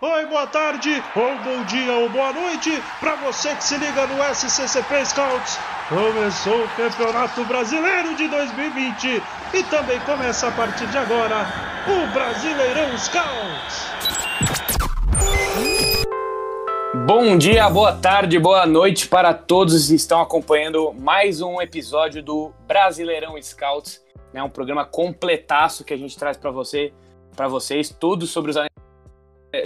oi, boa tarde, ou bom dia, ou boa noite, para você que se liga no SCCP Scouts. Começou o Campeonato Brasileiro de 2020 e também começa a partir de agora o Brasileirão Scouts. Bom dia, boa tarde, boa noite para todos que estão acompanhando mais um episódio do Brasileirão Scouts, né, um programa completaço que a gente traz para você, para vocês, tudo sobre os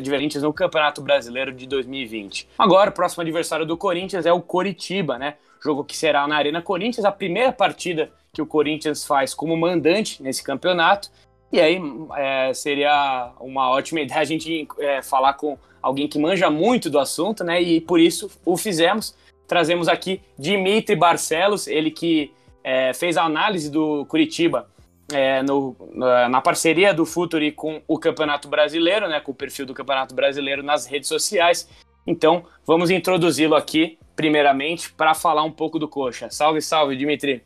diferentes no Campeonato Brasileiro de 2020. Agora, o próximo adversário do Corinthians é o Coritiba, né? Jogo que será na Arena Corinthians, a primeira partida que o Corinthians faz como mandante nesse campeonato. E aí é, seria uma ótima ideia a gente é, falar com alguém que manja muito do assunto, né? E por isso o fizemos. Trazemos aqui Dimitri Barcelos, ele que é, fez a análise do Curitiba é, no, na parceria do Futuri com o Campeonato Brasileiro, né, com o perfil do Campeonato Brasileiro nas redes sociais. Então, vamos introduzi-lo aqui, primeiramente, para falar um pouco do Coxa. Salve, salve, Dimitri.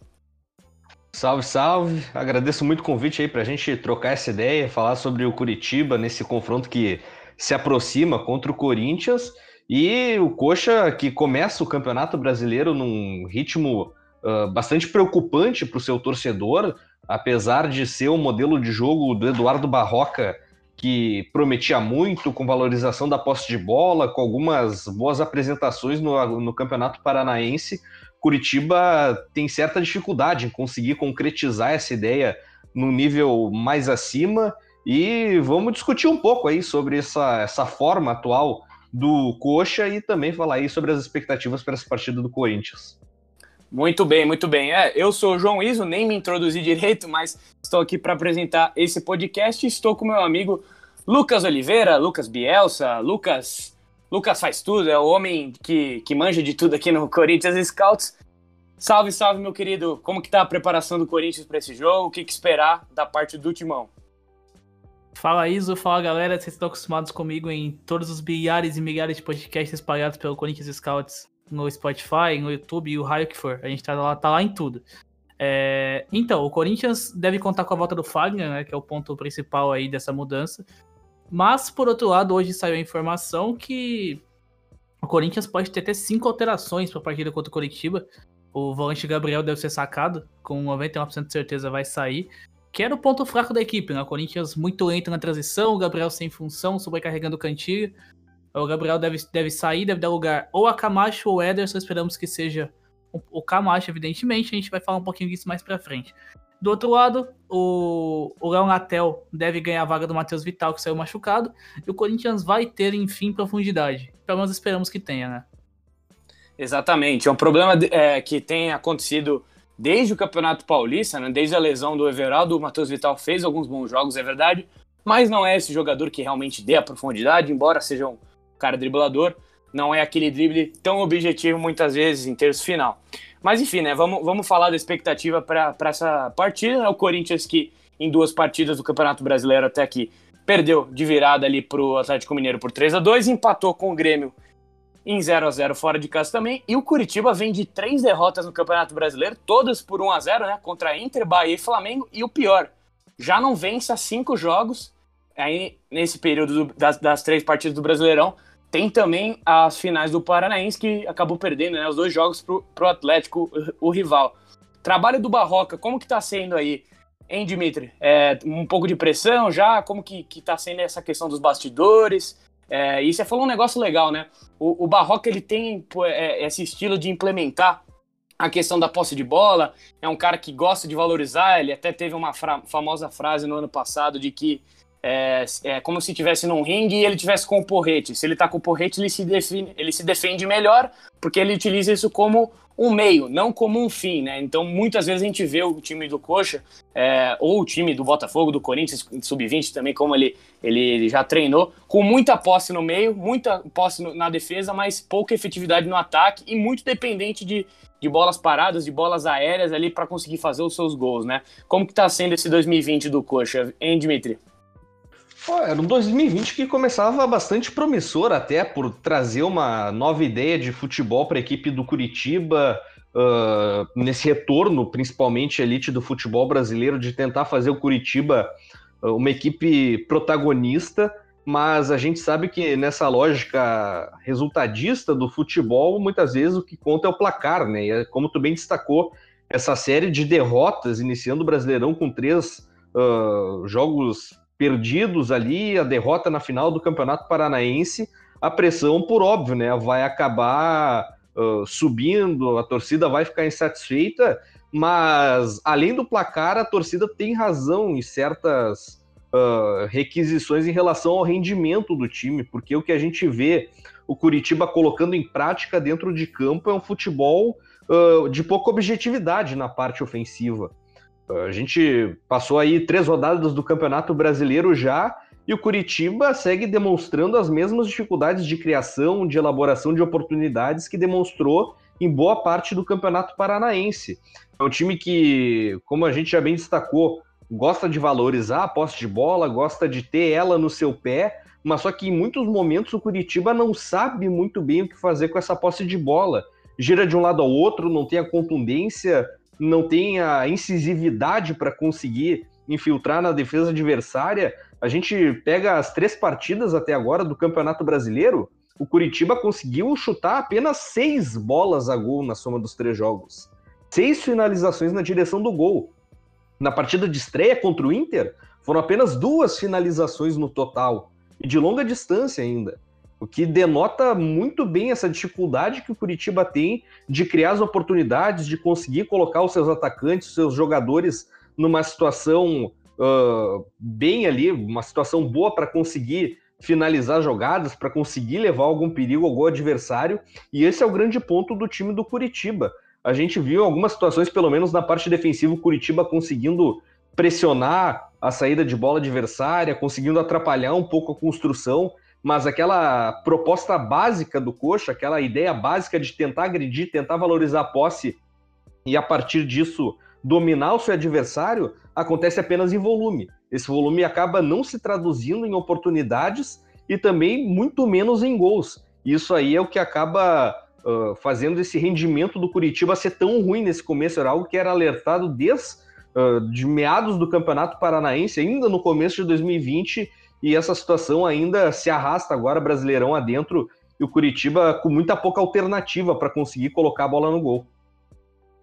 Salve, salve. Agradeço muito o convite aí para a gente trocar essa ideia, falar sobre o Curitiba nesse confronto que se aproxima contra o Corinthians. E o Coxa que começa o Campeonato Brasileiro num ritmo uh, bastante preocupante para o seu torcedor, apesar de ser o modelo de jogo do Eduardo Barroca, que prometia muito, com valorização da posse de bola, com algumas boas apresentações no, no Campeonato Paranaense, Curitiba tem certa dificuldade em conseguir concretizar essa ideia no nível mais acima. E vamos discutir um pouco aí sobre essa, essa forma atual do Coxa e também falar aí sobre as expectativas para essa partida do Corinthians. Muito bem, muito bem. É, eu sou o João Iso, nem me introduzi direito, mas estou aqui para apresentar esse podcast. Estou com meu amigo Lucas Oliveira, Lucas Bielsa, Lucas. Lucas faz tudo, é o homem que, que manja de tudo aqui no Corinthians Scouts. Salve, salve, meu querido. Como que tá a preparação do Corinthians para esse jogo? O que, que esperar da parte do Timão? Fala Iso, fala galera, vocês estão acostumados comigo em todos os milhares e milhares de podcasts espalhados pelo Corinthians Scouts no Spotify, no YouTube e o raio que for. A gente tá lá, tá lá em tudo. É, então, o Corinthians deve contar com a volta do Fagner, né, que é o ponto principal aí dessa mudança. Mas, por outro lado, hoje saiu a informação que o Corinthians pode ter até cinco alterações para a partida contra o Coritiba. O volante Gabriel deve ser sacado, com 99% de certeza vai sair. Que era o ponto fraco da equipe, né? O Corinthians muito lento na transição, o Gabriel sem função, sobrecarregando o cantilho. O Gabriel deve, deve sair, deve dar lugar ou a Camacho ou Ederson. Esperamos que seja o Camacho, evidentemente. A gente vai falar um pouquinho disso mais pra frente. Do outro lado, o, o Léo Natel deve ganhar a vaga do Matheus Vital, que saiu machucado. E o Corinthians vai ter, enfim, profundidade. Pelo menos esperamos que tenha, né? Exatamente. É um problema é, que tem acontecido desde o Campeonato Paulista, né? desde a lesão do Everaldo. O Matheus Vital fez alguns bons jogos, é verdade. Mas não é esse jogador que realmente dê a profundidade, embora seja um cara driblador, não é aquele drible tão objetivo muitas vezes em terço final. Mas enfim, né, vamos, vamos falar da expectativa para essa partida. É o Corinthians que em duas partidas do Campeonato Brasileiro até aqui perdeu de virada ali para o Atlético Mineiro por 3 a 2 empatou com o Grêmio em 0 a 0 fora de casa também. E o Curitiba vem de três derrotas no Campeonato Brasileiro, todas por 1 a 0 né? Contra Inter, Bahia e Flamengo. E o pior, já não vence há cinco jogos aí nesse período do, das, das, três partidas do Brasileirão. Tem também as finais do Paranaense, que acabou perdendo né, os dois jogos pro, pro Atlético, o, o rival. Trabalho do Barroca, como que tá sendo aí, hein, Dimitri? É, um pouco de pressão já? Como que, que tá sendo essa questão dos bastidores? É, e você falou um negócio legal, né? O, o Barroca, ele tem é, esse estilo de implementar a questão da posse de bola, é um cara que gosta de valorizar, ele até teve uma famosa frase no ano passado de que é, é como se estivesse num ringue e ele tivesse com o porrete. Se ele está com o porrete, ele se, define, ele se defende melhor, porque ele utiliza isso como um meio, não como um fim, né? Então, muitas vezes a gente vê o time do Coxa, é, ou o time do Botafogo, do Corinthians, sub-20 também, como ele, ele já treinou, com muita posse no meio, muita posse no, na defesa, mas pouca efetividade no ataque e muito dependente de, de bolas paradas, de bolas aéreas ali para conseguir fazer os seus gols, né? Como que tá sendo esse 2020 do Coxa, hein, Dimitri? Pô, era um 2020 que começava bastante promissor, até por trazer uma nova ideia de futebol para a equipe do Curitiba, uh, nesse retorno, principalmente elite do futebol brasileiro, de tentar fazer o Curitiba uh, uma equipe protagonista. mas a gente sabe que nessa lógica resultadista do futebol, muitas vezes o que conta é o placar, né? E é como tu bem destacou, essa série de derrotas, iniciando o Brasileirão com três uh, jogos perdidos ali, a derrota na final do Campeonato Paranaense, a pressão, por óbvio, né, vai acabar uh, subindo, a torcida vai ficar insatisfeita, mas além do placar, a torcida tem razão em certas uh, requisições em relação ao rendimento do time, porque o que a gente vê o Curitiba colocando em prática dentro de campo é um futebol uh, de pouca objetividade na parte ofensiva. A gente passou aí três rodadas do Campeonato Brasileiro já e o Curitiba segue demonstrando as mesmas dificuldades de criação, de elaboração de oportunidades que demonstrou em boa parte do Campeonato Paranaense. É um time que, como a gente já bem destacou, gosta de valorizar a posse de bola, gosta de ter ela no seu pé, mas só que em muitos momentos o Curitiba não sabe muito bem o que fazer com essa posse de bola. Gira de um lado ao outro, não tem a contundência não tem a incisividade para conseguir infiltrar na defesa adversária. A gente pega as três partidas até agora do Campeonato Brasileiro, o Curitiba conseguiu chutar apenas seis bolas a gol na soma dos três jogos. Seis finalizações na direção do gol. Na partida de estreia contra o Inter, foram apenas duas finalizações no total, e de longa distância ainda. O que denota muito bem essa dificuldade que o Curitiba tem de criar as oportunidades, de conseguir colocar os seus atacantes, os seus jogadores numa situação uh, bem ali, uma situação boa para conseguir finalizar jogadas, para conseguir levar algum perigo ao adversário. E esse é o grande ponto do time do Curitiba. A gente viu algumas situações, pelo menos na parte defensiva, o Curitiba conseguindo pressionar a saída de bola adversária, conseguindo atrapalhar um pouco a construção mas aquela proposta básica do Coxa, aquela ideia básica de tentar agredir, tentar valorizar a posse e a partir disso dominar o seu adversário, acontece apenas em volume. Esse volume acaba não se traduzindo em oportunidades e também muito menos em gols. Isso aí é o que acaba uh, fazendo esse rendimento do Curitiba ser tão ruim nesse começo. Era algo que era alertado desde uh, de meados do Campeonato Paranaense, ainda no começo de 2020, e essa situação ainda se arrasta agora Brasileirão adentro e o Curitiba com muita pouca alternativa para conseguir colocar a bola no gol.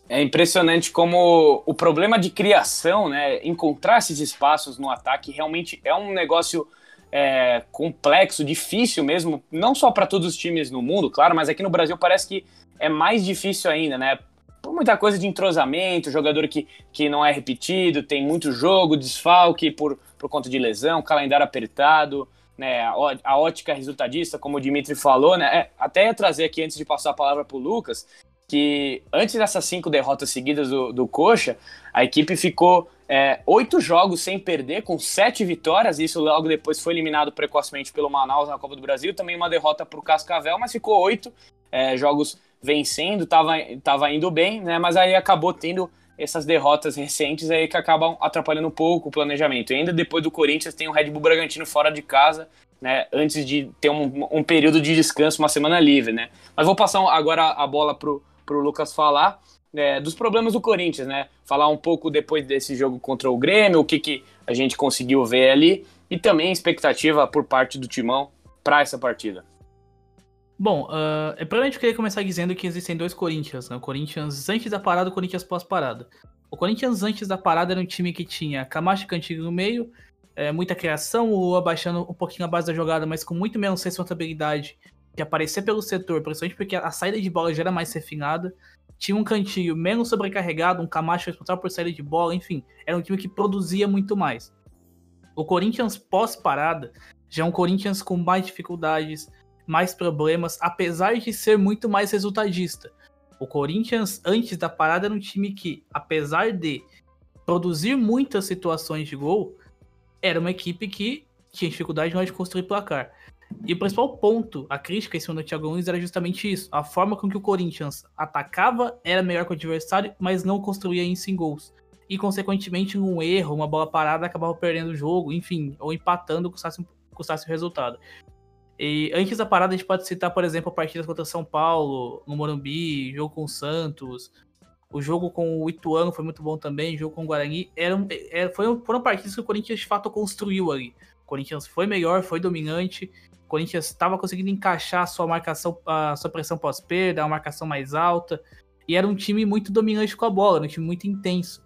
É impressionante como o problema de criação, né, encontrar esses espaços no ataque realmente é um negócio é, complexo, difícil mesmo, não só para todos os times no mundo, claro, mas aqui no Brasil parece que é mais difícil ainda, né? Por muita coisa de entrosamento, jogador que, que não é repetido, tem muito jogo, desfalque por por conta de lesão, calendário apertado, né, a ótica resultadista, como o Dimitri falou, né, é, até ia trazer aqui antes de passar a palavra para o Lucas, que antes dessas cinco derrotas seguidas do, do Coxa, a equipe ficou é, oito jogos sem perder, com sete vitórias, isso logo depois foi eliminado precocemente pelo Manaus na Copa do Brasil, também uma derrota para o Cascavel, mas ficou oito é, jogos vencendo, estava tava indo bem, né, mas aí acabou tendo essas derrotas recentes aí que acabam atrapalhando um pouco o planejamento. E ainda depois do Corinthians tem o Red Bull Bragantino fora de casa, né, antes de ter um, um período de descanso, uma semana livre, né. Mas vou passar agora a bola pro, pro Lucas falar é, dos problemas do Corinthians, né, falar um pouco depois desse jogo contra o Grêmio, o que, que a gente conseguiu ver ali, e também expectativa por parte do Timão para essa partida. Bom, uh, primeiramente eu queria começar dizendo que existem dois Corinthians, né? O Corinthians antes da parada e o Corinthians pós-parada. O Corinthians antes da parada era um time que tinha Camacho e Cantigo no meio, é, muita criação, o abaixando um pouquinho a base da jogada, mas com muito menos responsabilidade de aparecer pelo setor, principalmente porque a saída de bola já era mais refinada. Tinha um cantinho menos sobrecarregado, um Camacho responsável por saída de bola, enfim, era um time que produzia muito mais. O Corinthians pós-parada já é um Corinthians com mais dificuldades, mais problemas, apesar de ser muito mais resultadista. O Corinthians, antes da parada, era um time que, apesar de produzir muitas situações de gol, era uma equipe que tinha dificuldade de construir placar. E o principal ponto, a crítica em cima do Thiago Nunes era justamente isso. A forma com que o Corinthians atacava era melhor que o adversário, mas não construía isso em gols. E, consequentemente, um erro, uma bola parada, acabava perdendo o jogo, enfim, ou empatando, custasse, custasse o resultado. E antes da parada, a gente pode citar, por exemplo, partidas contra São Paulo, no Morumbi, jogo com o Santos. O jogo com o Ituano foi muito bom também, jogo com o Guarani. Eram, é, foi, foram partidas que o Corinthians de fato construiu ali. O Corinthians foi melhor, foi dominante. O Corinthians estava conseguindo encaixar a sua marcação, a sua pressão pós-perda, uma marcação mais alta. E era um time muito dominante com a bola, um time muito intenso.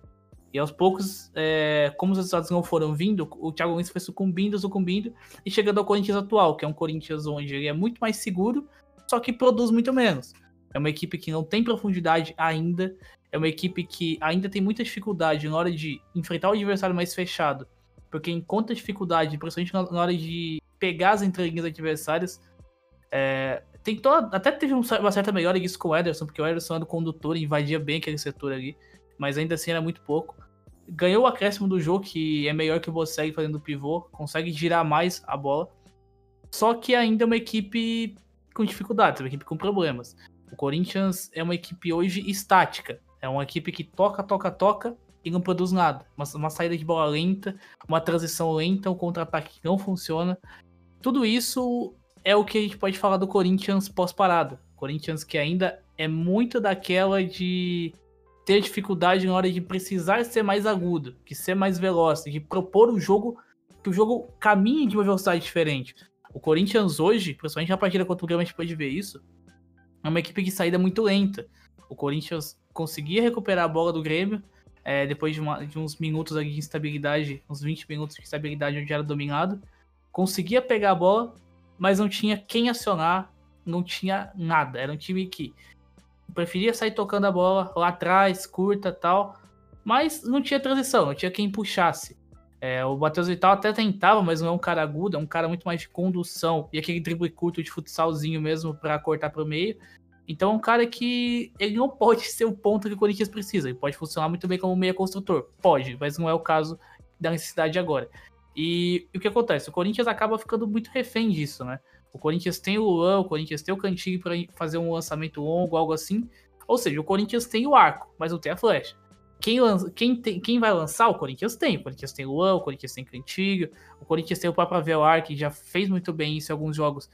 E aos poucos, é, como os resultados não foram vindo, o Thiago Nunes foi sucumbindo, sucumbindo, e chegando ao Corinthians atual, que é um Corinthians onde ele é muito mais seguro, só que produz muito menos. É uma equipe que não tem profundidade ainda, é uma equipe que ainda tem muita dificuldade na hora de enfrentar o adversário mais fechado, porque encontra dificuldade, principalmente na hora de pegar as entrelinhas adversárias. É, tem toda, até teve uma certa melhora disso com o Ederson, porque o Ederson era o condutor invadia bem aquele setor ali, mas ainda assim era muito pouco. Ganhou o acréscimo do jogo, que é melhor que o Bosseg fazendo pivô, consegue girar mais a bola. Só que ainda é uma equipe com dificuldades, uma equipe com problemas. O Corinthians é uma equipe hoje estática. É uma equipe que toca, toca, toca e não produz nada. Uma, uma saída de bola lenta, uma transição lenta, um contra-ataque que não funciona. Tudo isso é o que a gente pode falar do Corinthians pós-parada. Corinthians que ainda é muito daquela de ter dificuldade na hora de precisar ser mais agudo, de ser mais veloz, de propor um jogo que o jogo caminhe de uma velocidade diferente. O Corinthians hoje, principalmente na partida contra o Grêmio, a gente pode ver isso, é uma equipe de saída muito lenta. O Corinthians conseguia recuperar a bola do Grêmio é, depois de, uma, de, uns minutos de instabilidade, uns 20 minutos de instabilidade onde era dominado. Conseguia pegar a bola, mas não tinha quem acionar, não tinha nada. Era um time que preferia sair tocando a bola lá atrás, curta tal, mas não tinha transição, não tinha quem puxasse. É, o Matheus Vital até tentava, mas não é um cara agudo, é um cara muito mais de condução e aquele drible curto de futsalzinho mesmo para cortar para o meio. Então é um cara que ele não pode ser o ponto que o Corinthians precisa. Ele pode funcionar muito bem como meia construtor. Pode, mas não é o caso da necessidade agora. E, e o que acontece? O Corinthians acaba ficando muito refém disso, né? O Corinthians tem o Luan, o Corinthians tem o Cantinho para fazer um lançamento longo, algo assim. Ou seja, o Corinthians tem o arco, mas não tem a flecha. Quem, lança, quem, tem, quem vai lançar? O Corinthians tem. O Corinthians tem o Luan, o Corinthians tem Cantigo, o Corinthians tem o próprio Avelar, que já fez muito bem isso em alguns jogos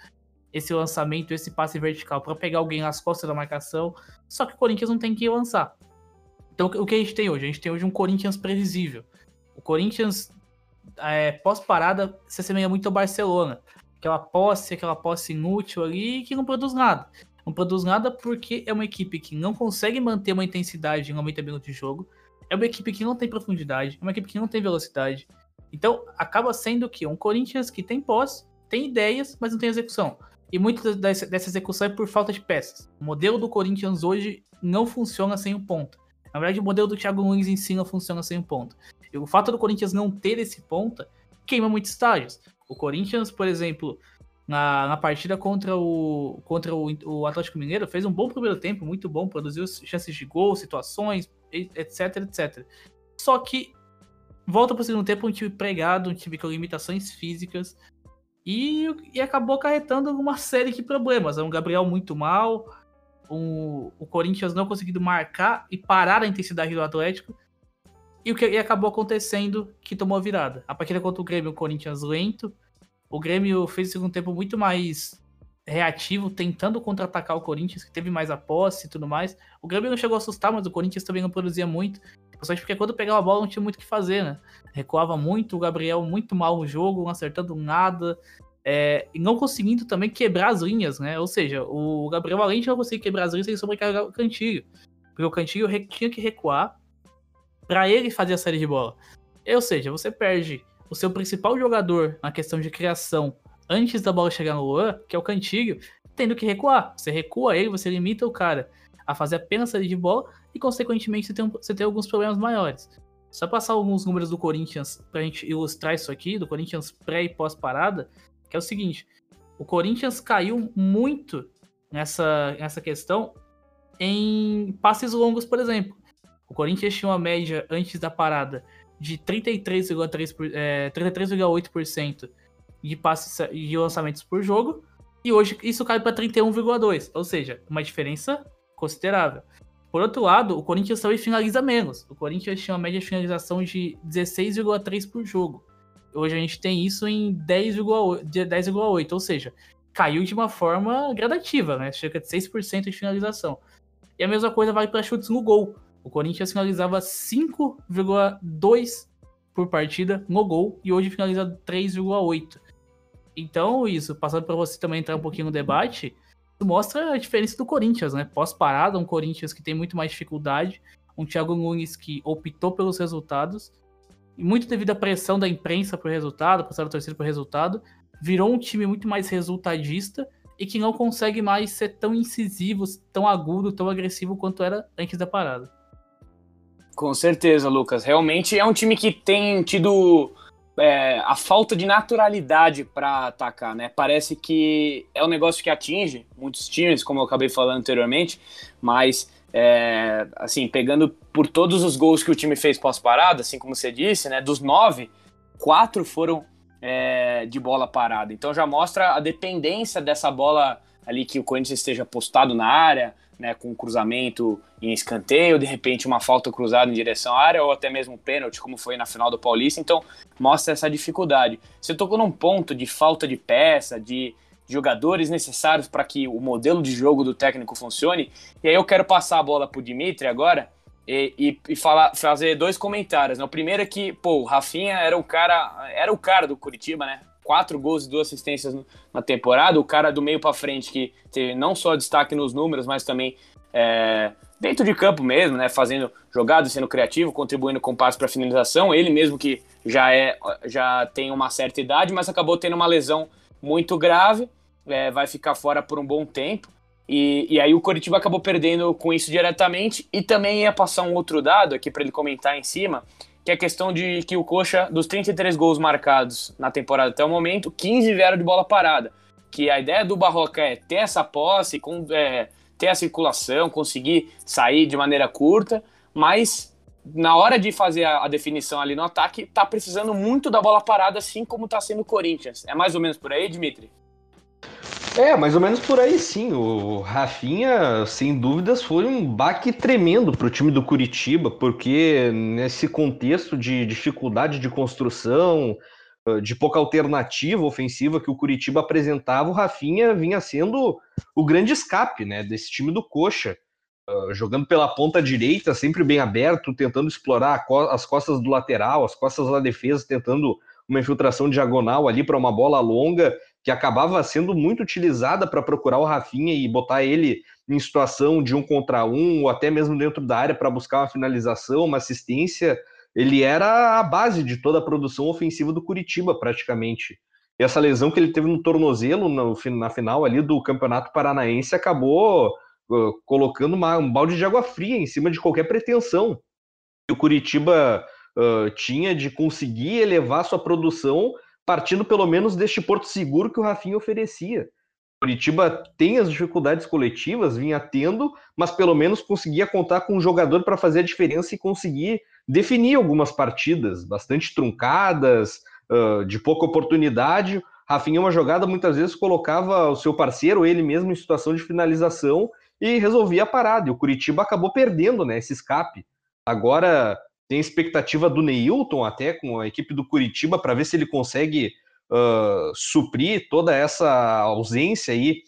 esse lançamento, esse passe vertical para pegar alguém nas costas da marcação. Só que o Corinthians não tem que lançar. Então o que a gente tem hoje? A gente tem hoje um Corinthians previsível. O Corinthians é, pós-parada se assemelha muito ao Barcelona. Aquela posse, aquela posse inútil ali que não produz nada. Não produz nada porque é uma equipe que não consegue manter uma intensidade em 90 minutos de jogo. É uma equipe que não tem profundidade, é uma equipe que não tem velocidade. Então acaba sendo que um Corinthians que tem posse, tem ideias, mas não tem execução. E muita dessa, execução é por falta de peças. O modelo do Corinthians hoje não funciona sem um ponta. Na verdade, o modelo do Thiago Nunes em si não funciona sem um ponta. E o fato do Corinthians não ter esse ponta queima muitos estágios. O Corinthians, por exemplo, na, na partida contra, o, contra o, o Atlético Mineiro, fez um bom primeiro tempo, muito bom, produziu chances de gol, situações, etc, etc. Só que volta para o segundo tempo um time pregado, um time com limitações físicas, e, e acabou acarretando uma série de problemas. É um Gabriel muito mal, um, o Corinthians não conseguindo marcar e parar a intensidade do Atlético. E o que e acabou acontecendo que tomou a virada. A partida contra o Grêmio, o Corinthians lento. O Grêmio fez o segundo tempo muito mais reativo, tentando contra-atacar o Corinthians, que teve mais a posse e tudo mais. O Grêmio não chegou a assustar, mas o Corinthians também não produzia muito. Principalmente porque quando pegava a bola não tinha muito o que fazer, né? Recuava muito, o Gabriel muito mal no jogo, não acertando nada. É, e não conseguindo também quebrar as linhas, né? Ou seja, o Gabriel, além de não conseguir quebrar as linhas, ele sobrecarregava o Cantilho. Porque o Cantilho tinha que recuar para ele fazer a série de bola. Ou seja, você perde o seu principal jogador na questão de criação antes da bola chegar no Luan, que é o Cantilho, tendo que recuar. Você recua ele, você limita o cara a fazer apenas saída de bola e, consequentemente, você tem, você tem alguns problemas maiores. Só passar alguns números do Corinthians pra gente ilustrar isso aqui, do Corinthians pré e pós-parada, que é o seguinte: o Corinthians caiu muito nessa, nessa questão em passes longos, por exemplo. O Corinthians tinha uma média antes da parada de 33,8% é, 33, de passes de lançamentos por jogo, e hoje isso cai para 31,2, ou seja, uma diferença considerável. Por outro lado, o Corinthians também finaliza menos. O Corinthians tinha uma média de finalização de 16,3 por jogo. Hoje a gente tem isso em 10,8, 10, ou seja, caiu de uma forma gradativa, né? Cerca de 6% de finalização. E a mesma coisa vale para chutes no gol. O Corinthians finalizava 5,2 por partida no gol e hoje finaliza 3,8. Então, isso, passando para você também entrar um pouquinho no debate, mostra a diferença do Corinthians, né? Pós-parada, um Corinthians que tem muito mais dificuldade, um Thiago Nunes que optou pelos resultados, e muito devido à pressão da imprensa por resultado, pressão da torcida por resultado, virou um time muito mais resultadista e que não consegue mais ser tão incisivo, tão agudo, tão agressivo quanto era antes da parada. Com certeza, Lucas. Realmente é um time que tem tido é, a falta de naturalidade para atacar, né? Parece que é um negócio que atinge muitos times, como eu acabei falando anteriormente, mas é, assim, pegando por todos os gols que o time fez pós-parada, assim como você disse, né? Dos nove, quatro foram é, de bola parada. Então já mostra a dependência dessa bola ali que o Corinthians esteja postado na área, né, com um cruzamento em escanteio, de repente uma falta cruzada em direção à área, ou até mesmo pênalti, como foi na final do Paulista. Então, mostra essa dificuldade. Você tocou num ponto de falta de peça, de jogadores necessários para que o modelo de jogo do técnico funcione. E aí eu quero passar a bola para o Dimitri agora e, e, e, falar, fazer dois comentários. Né? O primeiro é que, pô, o Rafinha era o cara, era o cara do Curitiba, né? Quatro gols e duas assistências na temporada. O cara do meio para frente que teve não só destaque nos números, mas também é, dentro de campo mesmo, né? Fazendo jogadas, sendo criativo, contribuindo com passos para finalização. Ele mesmo que já é já tem uma certa idade, mas acabou tendo uma lesão muito grave, é, vai ficar fora por um bom tempo. E, e aí o Coritiba acabou perdendo com isso diretamente e também ia passar um outro dado aqui para ele comentar em cima, que é a questão de que o Coxa, dos 33 gols marcados na temporada até o momento, 15 vieram de bola parada. Que a ideia do Barroca é ter essa posse, com, é, ter a circulação, conseguir sair de maneira curta, mas na hora de fazer a, a, definição ali no ataque, tá precisando muito da bola parada, assim como tá sendo o Corinthians. É mais ou menos por aí, Dimitri? É, mais ou menos por aí sim. O Rafinha, sem dúvidas, foi um baque tremendo para o time do Curitiba, porque nesse contexto de dificuldade de construção, ah, de pouca alternativa ofensiva que o Curitiba apresentava, o Rafinha vinha sendo o grande escape né, desse time do Coxa. Uh, jogando pela ponta direita, sempre bem aberto, tentando explorar as costas do lateral, as costas da defesa, tentando uma infiltração diagonal ali para uma bola longa que acabava sendo muito utilizada para procurar o Rafinha e botar ele em situação de um contra um, ou até mesmo dentro da área para buscar uma finalização, uma assistência. Ele era a base de toda a produção ofensiva do Curitiba, praticamente. E essa lesão que ele teve no tornozelo no, na final ali do Campeonato Paranaense acabou uh, colocando uma, um balde de água fria em cima de qualquer pretensão que o Curitiba uh, tinha de conseguir elevar sua produção partindo pelo menos deste porto seguro que o Rafinha oferecia. Curitiba tem as dificuldades coletivas, vinha tendo, mas pelo menos conseguia contar com um jogador para fazer a diferença e conseguir definir algumas partidas bastante truncadas, uh, de pouca oportunidade. Rafinha, uma jogada, muitas vezes colocava o seu parceiro, ele mesmo, em situação de finalização e resolvia a parada. E o Curitiba acabou perdendo né, esse escape. Agora, tem expectativa do Neilton até com a equipe do Curitiba para ver se ele consegue uh, suprir toda essa ausência aí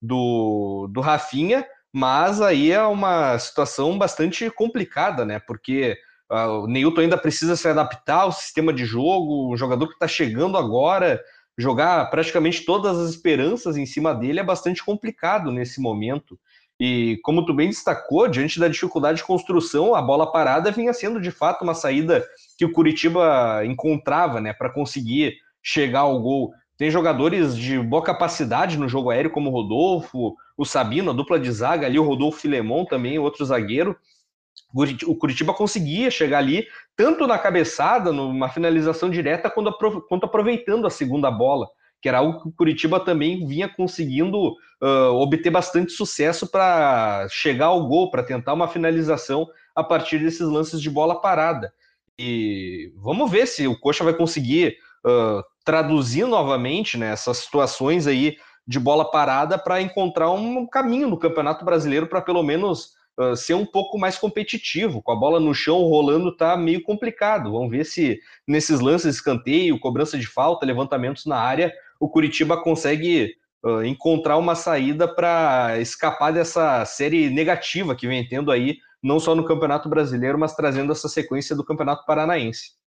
do, do Rafinha, mas aí é uma situação bastante complicada, né? Porque uh, o Neilton ainda precisa se adaptar ao sistema de jogo, o jogador que está chegando agora, jogar praticamente todas as esperanças em cima dele é bastante complicado nesse momento. E como tu bem destacou, diante da dificuldade de construção, a bola parada vinha sendo de fato uma saída que o Curitiba encontrava, né, para conseguir chegar ao gol. Tem jogadores de boa capacidade no jogo aéreo, como o Rodolfo, o Sabino, a dupla de zaga ali, o Rodolfo Filemon também, outro zagueiro. O Curitiba conseguia chegar ali, tanto na cabeçada, numa finalização direta, quanto aproveitando a segunda bola que era algo que o Curitiba também vinha conseguindo uh, obter bastante sucesso para chegar ao gol, para tentar uma finalização a partir desses lances de bola parada. E vamos ver se o Coxa vai conseguir uh, traduzir novamente né, essas situações aí de bola parada para encontrar um caminho no Campeonato Brasileiro para pelo menos uh, ser um pouco mais competitivo. Com a bola no chão rolando tá meio complicado. Vamos ver se nesses lances escanteio, cobrança de falta, levantamentos na área, o Curitiba consegue uh, encontrar uma saída para escapar dessa série negativa que vem tendo aí, não só no Campeonato Brasileiro, mas trazendo essa sequência do Campeonato Paranaense.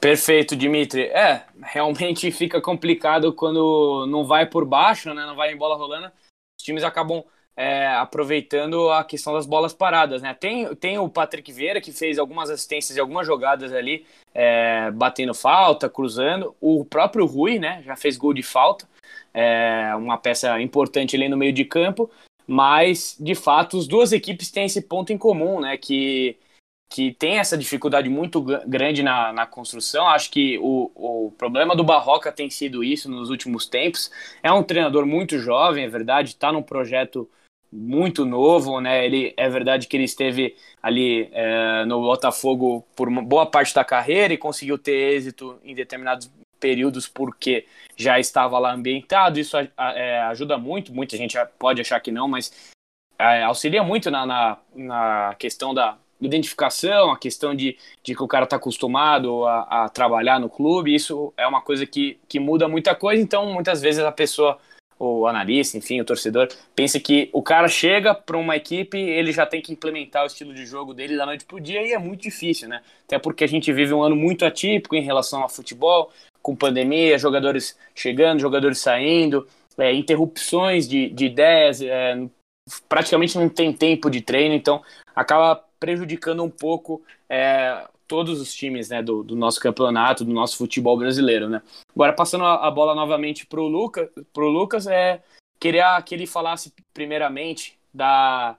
Perfeito, Dimitri. É, realmente fica complicado quando não vai por baixo, né? Não vai em bola rolando. Os times acabam é, aproveitando a questão das bolas paradas, né? Tem, tem o Patrick Vieira que fez algumas assistências e algumas jogadas ali, é, batendo falta, cruzando. O próprio Rui, né? Já fez gol de falta, é, uma peça importante ali no meio de campo. Mas, de fato, as duas equipes têm esse ponto em comum, né? Que que tem essa dificuldade muito grande na, na construção. Acho que o, o problema do Barroca tem sido isso nos últimos tempos. É um treinador muito jovem, é verdade, está num projeto muito novo, né? Ele é verdade que ele esteve ali é, no Botafogo por boa parte da carreira e conseguiu ter êxito em determinados períodos porque já estava lá ambientado. Isso é, ajuda muito. Muita gente pode achar que não, mas é, auxilia muito na, na, na questão da identificação, a questão de, de que o cara está acostumado a, a, trabalhar no clube, isso é uma coisa que, que muda muita coisa, então muitas vezes a pessoa, o analista, enfim, o torcedor, pensa que o cara chega para uma equipe, ele já tem que implementar o estilo de jogo dele da noite pro dia e é muito difícil, né? Até porque a gente vive um ano muito atípico em relação ao futebol, com pandemia, jogadores chegando, jogadores saindo, é, interrupções de, de ideias, é, praticamente não tem tempo de treino, então acaba prejudicando um pouco é, todos os times né, do, do, nosso campeonato, do nosso futebol brasileiro. Né? Agora, passando a, a bola novamente para o Luca, pro Lucas, é, queria que ele falasse primeiramente da,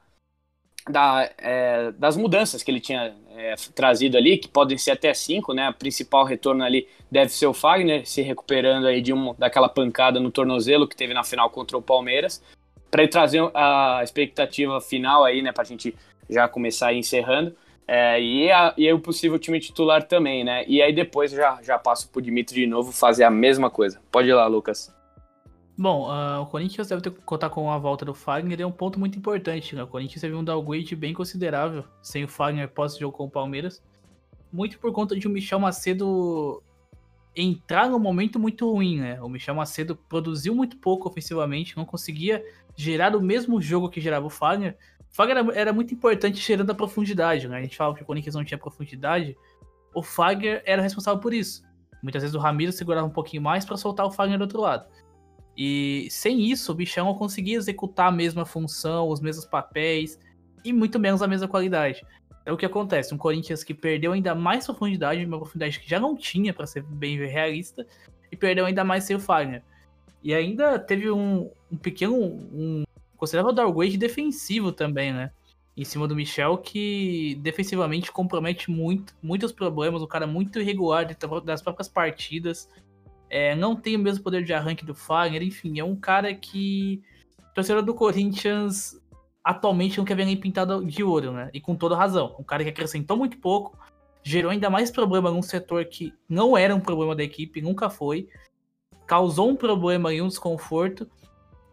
da, é, das mudanças que ele tinha é, trazido ali, que podem ser até cinco, né? A principal retorno ali deve ser o Fagner, se recuperando aí de um, daquela pancada no tornozelo que teve na final contra o Palmeiras, para ele trazer a expectativa final aí, né? Para a gente já começar encerrando. É, e, a, e o possível time titular também, né? E aí depois já, já passo pro Dimitri de novo fazer a mesma coisa. Pode ir lá, Lucas. Bom, uh, o Corinthians deve ter que contar com a volta do Fagner, é um ponto muito importante, né? O Corinthians teve um downgrade bem considerável sem o Fagner pós-jogo com o Palmeiras. Muito por conta de o Michel Macedo entrar num momento muito ruim, né? O Michel Macedo produziu muito pouco ofensivamente, não conseguia gerar o mesmo jogo que gerava o Fagner. Fagner era, era, muito importante cheirando a profundidade, né? A gente falava que o Corinthians não tinha profundidade. O Fagner era responsável por isso. Muitas vezes o Ramiro segurava um pouquinho mais para soltar o Fagner do outro lado. E sem isso, o Bichão não conseguia executar a mesma função, os mesmos papéis e muito menos a mesma qualidade. É o que acontece, um Corinthians que perdeu ainda mais profundidade, uma profundidade que já não tinha, para ser bem realista, e perdeu ainda mais sem o Fagner. E ainda teve um, um pequeno, um considerável downgrade defensivo também, né? Em cima do Michel, que defensivamente compromete muito, muitos problemas, o cara muito irregular das próprias partidas. É, não tem o mesmo poder de arranque do Fagner, enfim, é um cara que. Torcedor do Corinthians atualmente não quer ver nem pintado de ouro, né? E com toda razão. Um cara que acrescentou muito pouco, gerou ainda mais problema num setor que não era um problema da equipe, nunca foi. Causou um problema e um desconforto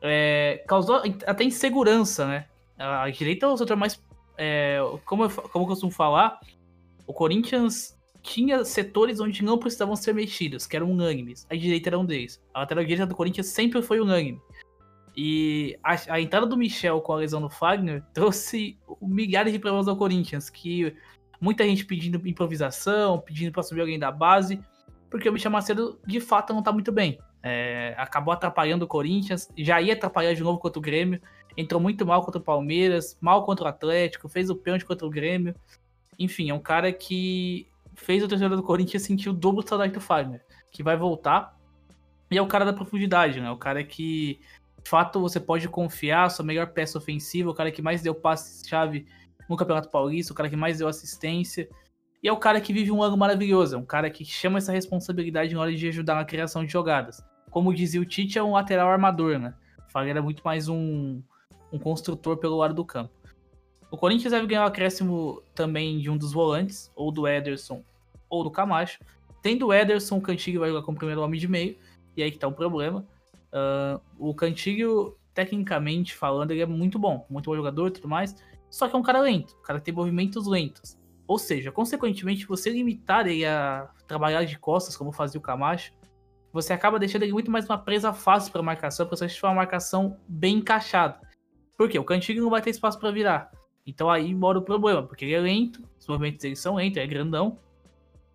é, causou até insegurança, né? A direita é o setor mais. É, como, eu, como eu costumo falar, o Corinthians tinha setores onde não precisavam ser mexidos, que eram unânimes. A direita era um deles. A lateral direita do Corinthians sempre foi unânime. E a, a, entrada do Michel com a lesão do Fagner trouxe milhares de problemas ao Corinthians, que muita gente pedindo improvisação, pedindo para subir alguém da base, porque o Michel Macedo de fato não tá muito bem. É, acabou atrapalhando o Corinthians, já ia atrapalhar de novo contra o Grêmio. Entrou muito mal contra o Palmeiras, mal contra o Atlético, fez o pênalti contra o Grêmio. Enfim, é um cara que fez o torcedor do Corinthians sentir o dobro do saudade do Fagner, que vai voltar. E é o cara da profundidade, né? O cara que, de fato, você pode confiar, sua melhor peça ofensiva, o cara que mais deu passe-chave no Campeonato Paulista, o cara que mais deu assistência. E é o cara que vive um ano maravilhoso, é um cara que chama essa responsabilidade na hora de ajudar na criação de jogadas como dizia o Tite, é um lateral armador, né? O Fagner é muito mais um, um construtor pelo lado do campo. O Corinthians deve ganhar o acréscimo também de um dos volantes, ou do Ederson, ou do Camacho. Tendo o Ederson, o Cantilho vai jogar como primeiro homem de meio, e aí que tá o problema. Uh, o Cantilho, tecnicamente falando, ele é muito bom, muito bom jogador e tudo mais, só que é um cara lento, o cara tem movimentos lentos. Ou seja, consequentemente, você limitar ele a trabalhar de costas, como fazia o Camacho, você acaba deixando ele muito mais uma presa fácil para marcação, porque você uma marcação bem encaixada. Por quê? O cantigo não vai ter espaço para virar. Então aí mora o problema, porque ele é lento, os movimentos dele são lentos, é grandão.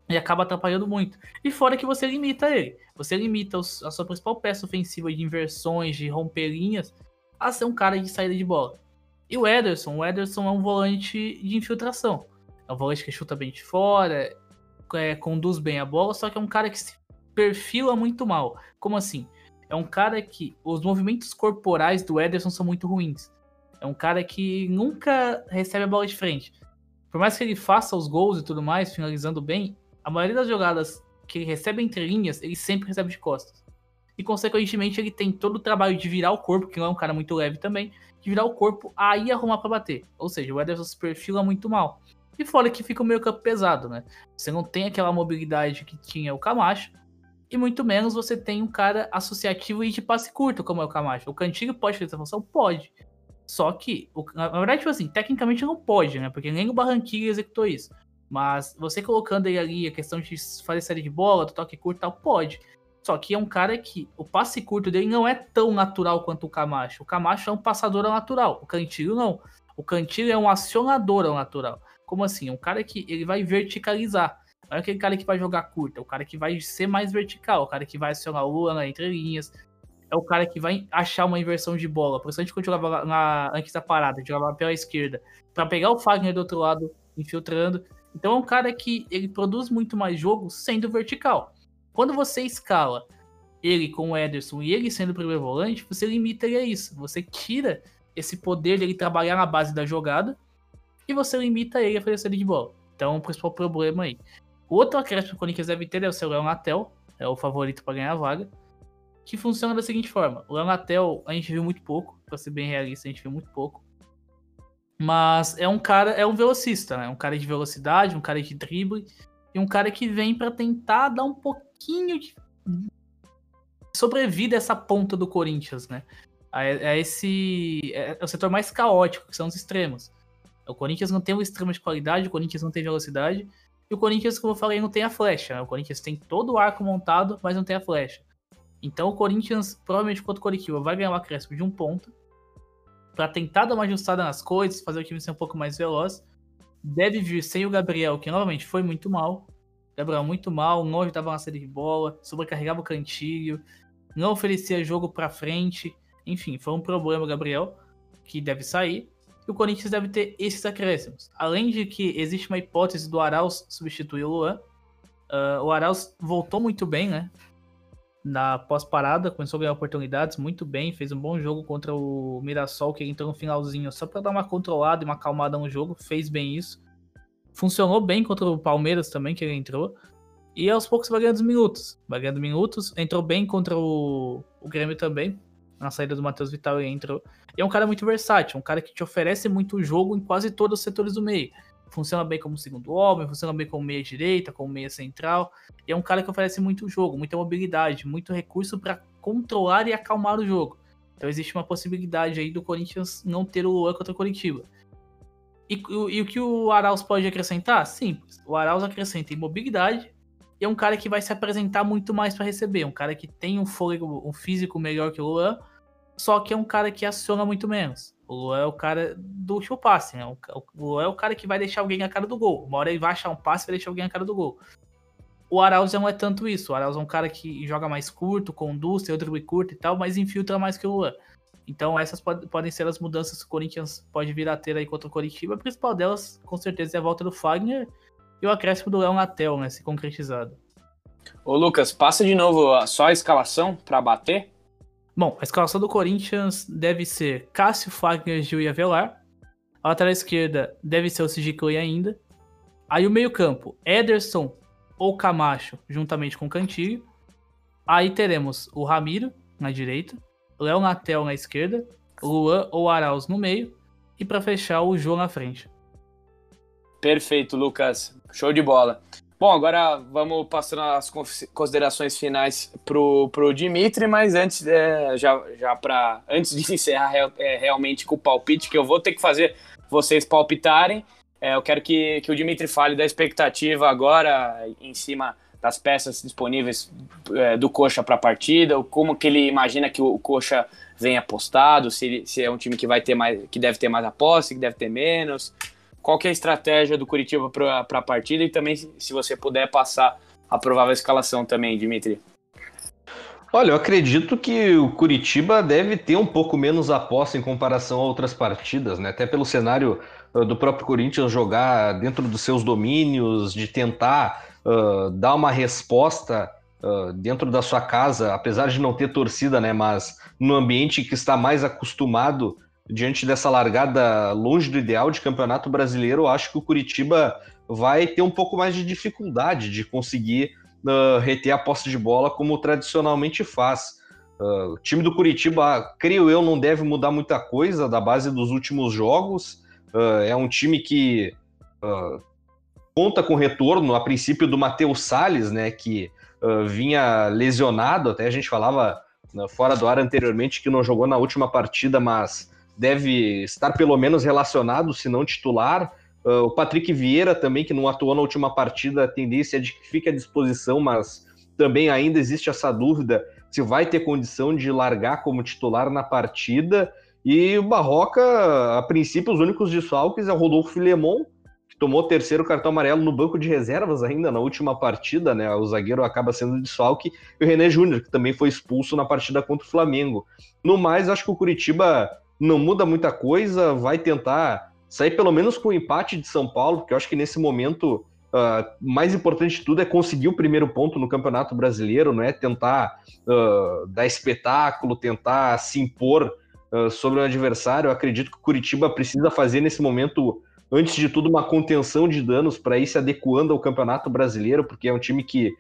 e acaba atrapalhando muito. E fora que você limita ele. Você limita os, a sua principal peça ofensiva de inversões, de romper linhas, a ser um cara de saída de bola. E o Ederson, o Ederson é um volante de infiltração. É um volante que chuta bem de fora, é, conduz bem a bola, só que é um cara que se perfila muito mal. Como assim? É um cara que os movimentos corporais do Ederson são muito ruins. É um cara que nunca recebe a bola de frente. Por mais que ele faça os gols e tudo mais, finalizando bem, a maioria das jogadas que ele recebe entre linhas, ele sempre recebe de costas. E, consequentemente, ele tem todo o trabalho de virar o corpo, que não é um cara muito leve também, de virar o corpo, aí arrumar para bater. Ou seja, o Ederson se perfila muito mal. E fora que fica o meio campo pesado, né? Você não tem aquela mobilidade que tinha o Camacho, e muito menos você tem um cara associativo e de passe curto, como é o Camacho. O Cantilho pode fazer essa função? Pode. Só que, na verdade, tipo assim, tecnicamente não pode, né? Porque nem o Barranquilla executou isso. Mas você colocando ele ali, a questão de fazer série de bola, do toque curto e tal, pode. Só que é um cara que o passe curto dele não é tão natural quanto o Camacho. O Camacho é um passador ao natural, o Cantilho não. O Cantilho é um acionador ao natural. Como assim? Um cara que ele vai verticalizar. Não é aquele cara que vai jogar curto, é o cara que vai ser mais vertical, o cara que vai acionar o Lula na entrelinhas, é o cara que vai achar uma inversão de bola. Principalmente quando jogava na, antes da parada, jogava pela esquerda, para pegar o Fagner do outro lado, infiltrando. Então é um cara que ele produz muito mais jogo sendo vertical. Quando você escala ele com o Ederson e ele sendo o primeiro volante, você limita ele a isso. Você tira esse poder dele trabalhar na base da jogada e você limita ele a fazer saída de bola. Então, o principal problema aí. O outro acréscimo que o Corinthians deve ter é o seu Leon Natel, é o favorito para ganhar a vaga, que funciona da seguinte forma: o Leon Natel a gente viu muito pouco, para ser bem realista, a gente viu muito pouco. Mas é um cara, é um velocista, né? Um cara de velocidade, um cara de drible e um cara que vem para tentar dar um pouquinho de sobrevida a essa ponta do Corinthians, né? É, esse é, o setor mais caótico, que são os extremos. O Corinthians não tem um extremo de qualidade, o Corinthians não tem velocidade, e o Corinthians, como eu falei, não tem a flecha. Né? O Corinthians tem todo o arco montado, mas não tem a flecha. Então o Corinthians, provavelmente contra o Coritiba, vai ganhar um acréscimo de um ponto para tentar dar uma ajustada nas coisas, fazer o time ser um pouco mais veloz. Deve vir sem o Gabriel, que novamente foi muito mal. Gabriel muito mal, não ajudava na série de bola, sobrecarregava o cantilho, não oferecia jogo para frente. Enfim, foi um problema Gabriel, que deve sair. E o Corinthians deve ter esses acréscimos. Além de que existe uma hipótese do Arauz substituir o Luan. Uh, o Arauz voltou muito bem, né? na pós-parada, começou a ganhar oportunidades muito bem, fez um bom jogo contra o Mirassol, que entrou no finalzinho só para dar uma controlada e uma acalmada no jogo, fez bem isso. Funcionou bem contra o Palmeiras também, que ele entrou. E aos poucos vai ganhando minutos. Vai ganhando minutos. Entrou bem contra o, o Grêmio também. Na saída do Matheus Vital ele entrou. E é um cara muito versátil, um cara que te oferece muito jogo em quase todos os setores do meio funciona bem como segundo homem, funciona bem como meia direita, como meia central. E é um cara que oferece muito jogo, muita mobilidade, muito recurso para controlar e acalmar o jogo. Então existe uma possibilidade aí do Corinthians não ter o Luan contra o Coritiba. E, e, o que o Arauz pode acrescentar? Simples. O Arauz acrescenta em mobilidade e é um cara que vai se apresentar muito mais para receber. Um cara que tem um fôlego, um físico melhor que o Luan, só que é um cara que aciona muito menos. O Luan é o cara do último passe, né? O Luan é o cara que vai deixar alguém na cara do gol. Uma hora ele vai achar um passe e vai deixar alguém na cara do gol. O Arauz não é tanto isso. O Arauz é um cara que joga mais curto, conduz, tem outro curto e tal, mas infiltra mais que o Luan. Então essas pod podem ser as mudanças que o Corinthians pode vir a ter aí contra o Coritiba. A principal delas, com certeza, é a volta do Fagner e o acréscimo do Léo Natel, né? Se concretizado. Ô Lucas, passa de novo só a escalação para bater? Bom, a escalação do Corinthians deve ser Cássio, Fagner, Gil e Avelar. A lateral esquerda deve ser o Sigiclay ainda. Aí o meio-campo, Ederson ou Camacho, juntamente com o Cantilho. Aí teremos o Ramiro na direita, Léo Natel na esquerda, Luan ou Arauz no meio. E para fechar, o João na frente. Perfeito, Lucas. Show de bola. Bom, agora vamos passando as considerações finais pro, pro Dimitri, mas antes, é, já, já para antes de encerrar é, realmente com o palpite, que eu vou ter que fazer vocês palpitarem, é, eu quero que, que o Dimitri fale da expectativa agora em cima das peças disponíveis é, do Coxa para a partida, como que ele imagina que o Coxa vem apostado, se, se é um time que vai ter mais, que deve ter mais aposta, que deve ter menos, qual é a estratégia do Curitiba para a partida e também se você puder passar a provável escalação também, Dimitri. Olha, eu acredito que o Curitiba deve ter um pouco menos aposta em comparação a outras partidas, né? Até pelo cenário uh, do próprio Corinthians jogar dentro dos seus domínios, de tentar uh, dar uma resposta uh, dentro da sua casa, apesar de não ter torcida, né? Mas no ambiente que está mais acostumado diante dessa largada longe do ideal de campeonato brasileiro, eu acho que o Curitiba vai ter um pouco mais de dificuldade de conseguir uh, reter a posse de bola como tradicionalmente faz. Uh, o time do Curitiba, creio eu, não deve mudar muita coisa da base dos últimos jogos. Uh, é um time que conta com retorno, a princípio, do Matheus Salles, né, que vinha lesionado, até a gente falava né, fora do ar anteriormente que não jogou na última partida, mas deve estar pelo menos relacionado, se não titular. Uh, o Patrick Vieira também, que não atuou na última partida, a tendência é de que fique à disposição, mas também ainda existe essa dúvida se vai ter condição de largar como titular na partida. E o Barroca, a princípio, os únicos desfalques é o Rodolfo Filemon, que tomou o terceiro cartão amarelo no banco de reservas ainda na última partida, né? O zagueiro acaba sendo desfalque, e o René Júnior, que também foi expulso na partida contra o Flamengo. No mais, acho que o Curitiba não muda muita coisa, vai tentar sair pelo menos com o empate de São Paulo, porque eu acho que nesse momento uh, mais importante de tudo é conseguir o primeiro ponto no Campeonato Brasileiro, não é tentar uh, dar espetáculo, tentar se impor uh, sobre o adversário. Eu acredito que o Curitiba precisa fazer nesse momento, antes de tudo, uma contenção de danos para ir se adequando ao Campeonato Brasileiro, porque é um time que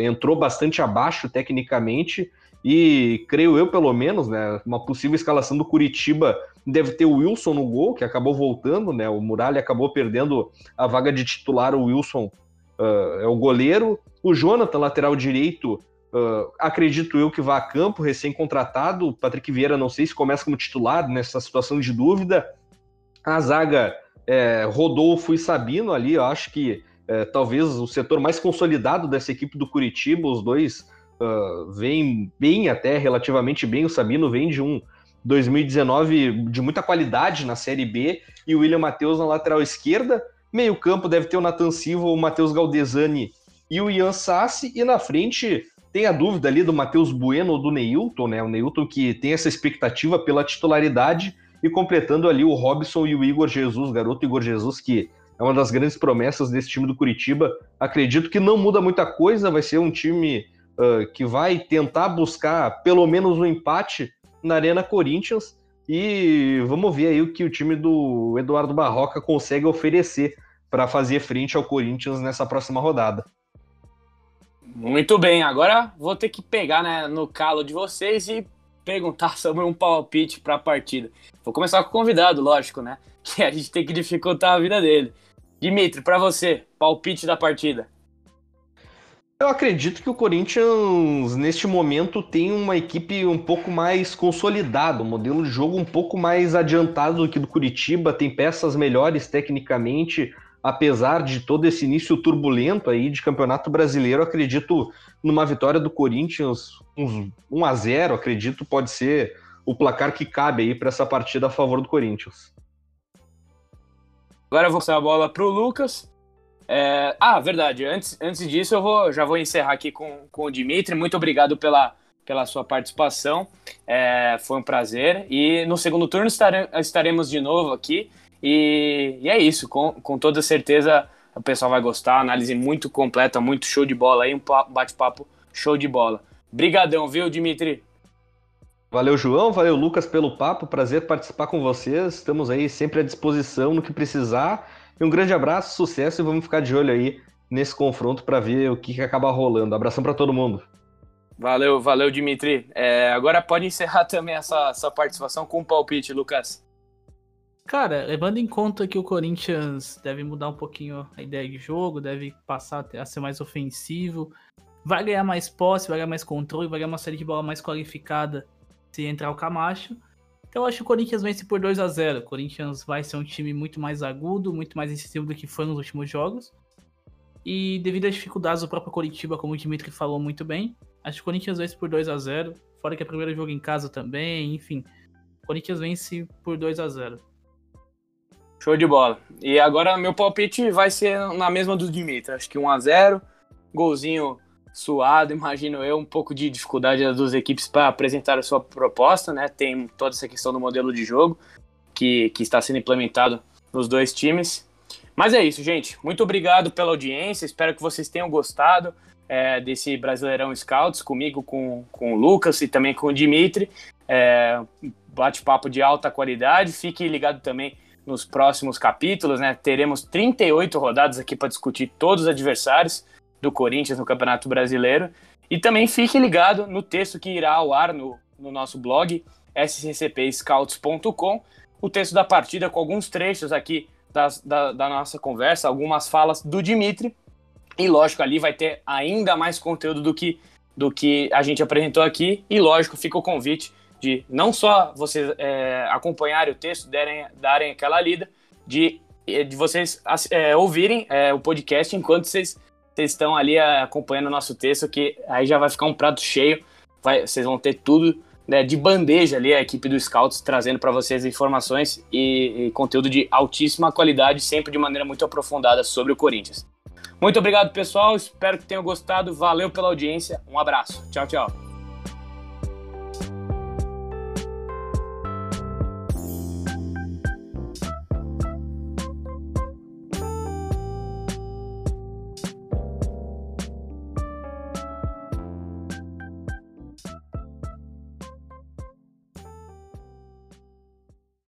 entrou bastante abaixo tecnicamente. E creio eu, pelo menos, né, uma possível escalação do Curitiba deve ter o Wilson no gol, que acabou voltando, né? O Muralha acabou perdendo a vaga de titular, o Wilson uh, é o goleiro. O Jonathan, lateral direito, uh, acredito eu que vá a campo, recém-contratado. O Patrick Vieira, não sei se começa como titular nessa situação de dúvida. A zaga, é, Rodolfo e Sabino ali, eu acho que é, talvez o setor mais consolidado dessa equipe do Curitiba, os dois uh, vêm bem até, relativamente bem. O Sabino vem de um 2019 de muita qualidade na Série B e o William Matheus na lateral esquerda. Meio campo deve ter o Nathan Silva, o Matheus Galdesani e o Ian Sassi. E na frente tem a dúvida ali do Matheus Bueno ou do Neilton, né? O Neilton que tem essa expectativa pela titularidade e completando ali o Robson e o Igor Jesus, garoto Igor Jesus, que é uma das grandes promessas desse time do Curitiba. Acredito que não muda muita coisa, vai ser um time uh, que vai tentar buscar pelo menos um empate na Arena Corinthians. E vamos ver aí o que o time do Eduardo Barroca consegue oferecer para fazer frente ao Corinthians nessa próxima rodada. Muito bem, agora vou ter que pegar né, no calo de vocês e perguntar sobre um palpite para a partida. Vou começar com o convidado, lógico, né? Que a gente tem que dificultar a vida dele. Dimitri, para você, palpite da partida. Eu acredito que o Corinthians, neste momento, tem uma equipe um pouco mais consolidada, um modelo de jogo um pouco mais adiantado do que do Curitiba, tem peças melhores tecnicamente, apesar de todo esse início turbulento aí de Campeonato Brasileiro, acredito numa vitória do Corinthians, uns 1 a 0 acredito pode ser o placar que cabe aí para essa partida a favor do Corinthians. Agora eu vou passar a bola para o Lucas. É... Ah, verdade. Antes, antes disso, eu vou, já vou encerrar aqui com, com o Dimitri. Muito obrigado pela, pela sua participação. É... Foi um prazer. E no segundo turno estare... estaremos de novo aqui. E, e é isso. Com, com toda certeza o pessoal vai gostar. Análise muito completa, muito show de bola aí. Um bate-papo show de bola. Brigadão, viu, Dimitri? Valeu, João. Valeu, Lucas, pelo papo. Prazer participar com vocês. Estamos aí sempre à disposição no que precisar. E um grande abraço, sucesso e vamos ficar de olho aí nesse confronto para ver o que, que acaba rolando. Abração para todo mundo. Valeu, valeu, Dimitri. É, agora pode encerrar também essa, essa participação com um palpite, Lucas. Cara, levando em conta que o Corinthians deve mudar um pouquinho a ideia de jogo, deve passar a ser mais ofensivo, vai ganhar mais posse, vai ganhar mais controle, vai ganhar uma série de bola mais qualificada se entrar o Camacho. Então eu acho que o Corinthians vence por 2 a 0 O Corinthians vai ser um time muito mais agudo, muito mais incisivo do que foi nos últimos jogos. E devido às dificuldades do próprio Coritiba, como o Dimitri falou muito bem, acho que o Corinthians vence por 2 a 0 Fora que é o primeiro jogo em casa também, enfim. O Corinthians vence por 2 a 0 Show de bola. E agora meu palpite vai ser na mesma do Dimitri. Acho que 1 a 0 golzinho suado, imagino eu, um pouco de dificuldade das duas equipes para apresentar a sua proposta, né? Tem toda essa questão do modelo de jogo que, que está sendo implementado nos dois times. Mas é isso, gente. Muito obrigado pela audiência. Espero que vocês tenham gostado é, desse Brasileirão Scouts comigo, com, com o Lucas e também com o Dimitri. É, Bate-papo de alta qualidade. Fique ligado também nos próximos capítulos, né? Teremos 38 rodadas aqui para discutir todos os adversários do Corinthians no Campeonato Brasileiro. E também fique ligado no texto que irá ao ar no, no nosso blog, sccpscouts.com, o texto da partida com alguns trechos aqui das, da, da nossa conversa, algumas falas do Dimitri. E lógico, ali vai ter ainda mais conteúdo do que, do que a gente apresentou aqui. E lógico, fica o convite de não só vocês é, acompanharem o texto, derem, darem aquela lida, de, de vocês é, ouvirem é, o podcast enquanto vocês, vocês estão ali é, acompanhando o nosso texto, que aí já vai ficar um prato cheio, vai, vocês vão ter tudo né, de bandeja ali, a equipe do Scouts trazendo para vocês informações e, e conteúdo de altíssima qualidade, sempre de maneira muito aprofundada sobre o Corinthians. Muito obrigado, pessoal. Espero que tenham gostado. Valeu pela audiência. Um abraço. Tchau, tchau.